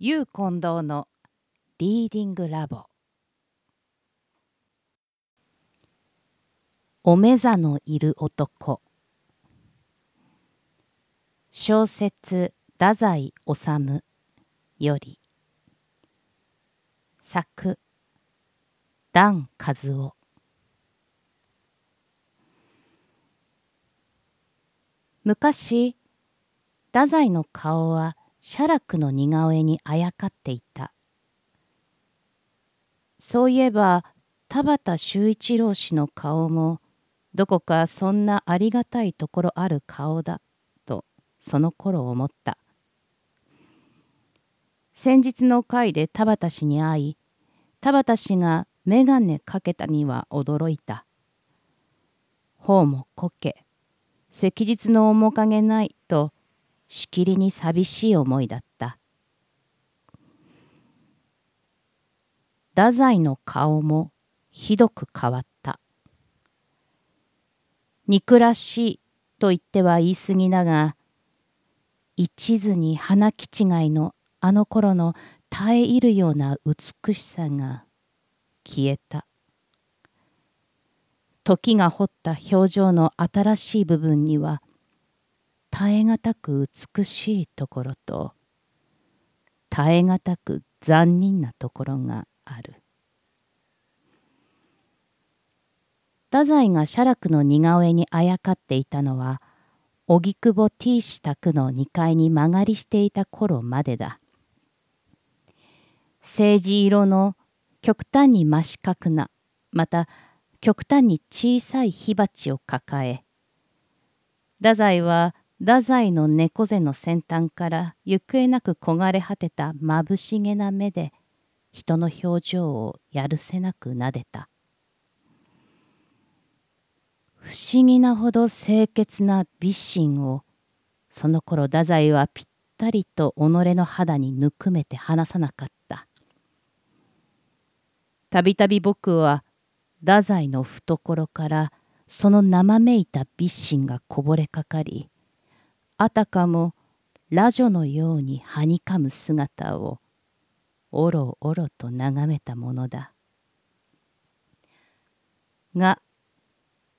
ゆう近藤のリーディングラボ。おめざのいる男。小説太宰治より。作段和夫。昔太宰の顔は写楽の似顔絵にあやかっていた。そういえば田畑修一郎氏の顔もどこかそんなありがたいところある顔だとその頃思った。先日の会で田畑氏に会い田畑氏が眼鏡かけたには驚いた。頬もこけ昔日の面影ないとしきりに寂しい思いだった。太宰の顔もひどく変わった。憎らしいと言っては言い過ぎだが一途に花気違いのあの頃の絶え入るような美しさが消えた。時が彫った表情の新しい部分には耐え難く美しいところと耐え難く残忍なところがある。太宰が写楽の似顔絵にあやかっていたのは荻窪 T 氏宅の2階に間借りしていた頃までだ。政治色の極端に真四角なまた極端に小さい火鉢を抱え太宰は太宰の猫背の先端から行方なく焦がれ果てたまぶしげな目で人の表情をやるせなく撫でた。不思議なほど清潔な美心をその頃太宰はぴったりと己の肌にぬくめて離さなかった。たびたび僕は太宰の懐からその生めいた美心がこぼれかかりあたかもラ女のようにはにかむ姿をおろおろと眺めたものだ。が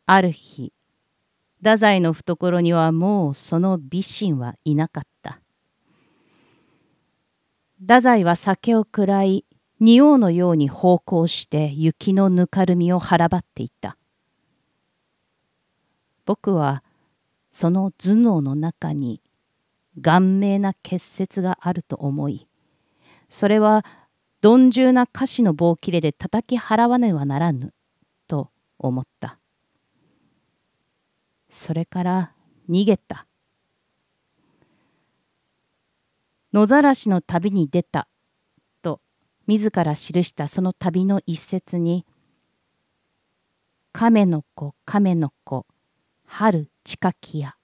ある日太宰の懐にはもうその美人はいなかった。太宰は酒を喰らい仁王のように奉公して雪のぬかるみを腹ばっていた。僕はその頭脳の中に顔面な結節があると思いそれは鈍重な歌詞の棒切れで叩き払わねばならぬと思った。それから逃げた。野ざらしの旅に出た。と自ら記した。その旅の一節に「亀の子亀の子春近きや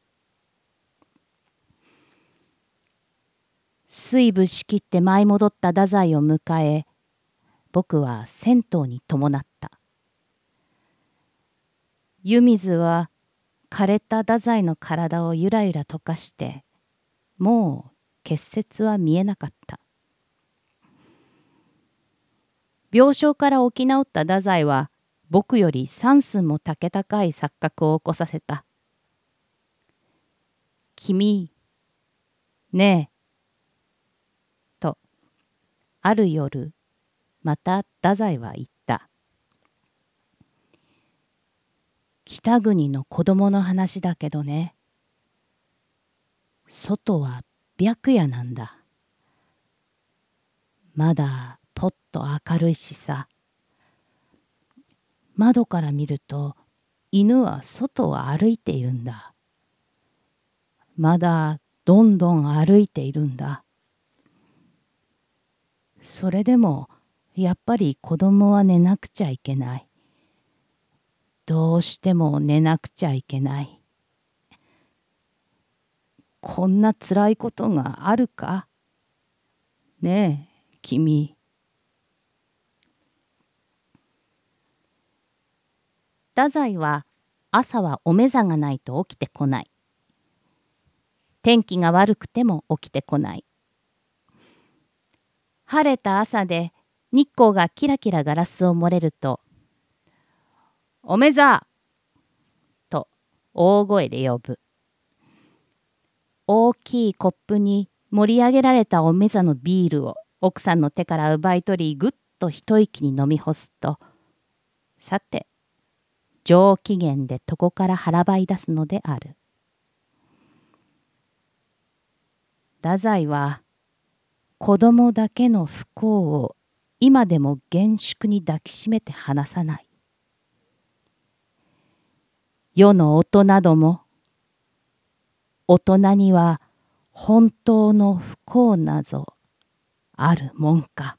水部仕切って舞い戻った太宰を迎え僕は銭湯に伴った。湯水は枯れた太宰の体をゆらゆら溶かしてもう結節は見えなかった。病床から起き直った太宰は僕より三寸も竹高い錯覚を起こさせた君、ねえ。と、ある夜、また太宰は言った。北国の子供の話だけどね。外は白夜なんだ。まだぽっと明るいしさ。窓から見ると犬は外を歩いているんだ。まだどんどん歩いているんだ。それでもやっぱり子供は寝なくちゃいけない。どうしても寝なくちゃいけない。こんなつらいことがあるか？ねえ、君。太宰は朝はお目覚がないと起きてこない。天気が悪くても起きてこない。晴れた朝で日光がキラキラガラスを漏れると、おめざと大声で呼ぶ。大きいコップに盛り上げられたおめざのビールを奥さんの手から奪い取りぐっと一息に飲み干すと、さて、上機嫌で床から腹ばい出すのである。太宰は子供だけの不幸を今でも厳粛に抱きしめて離さない。世の大人ども、大人には本当の不幸なぞあるもんか。